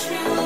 true.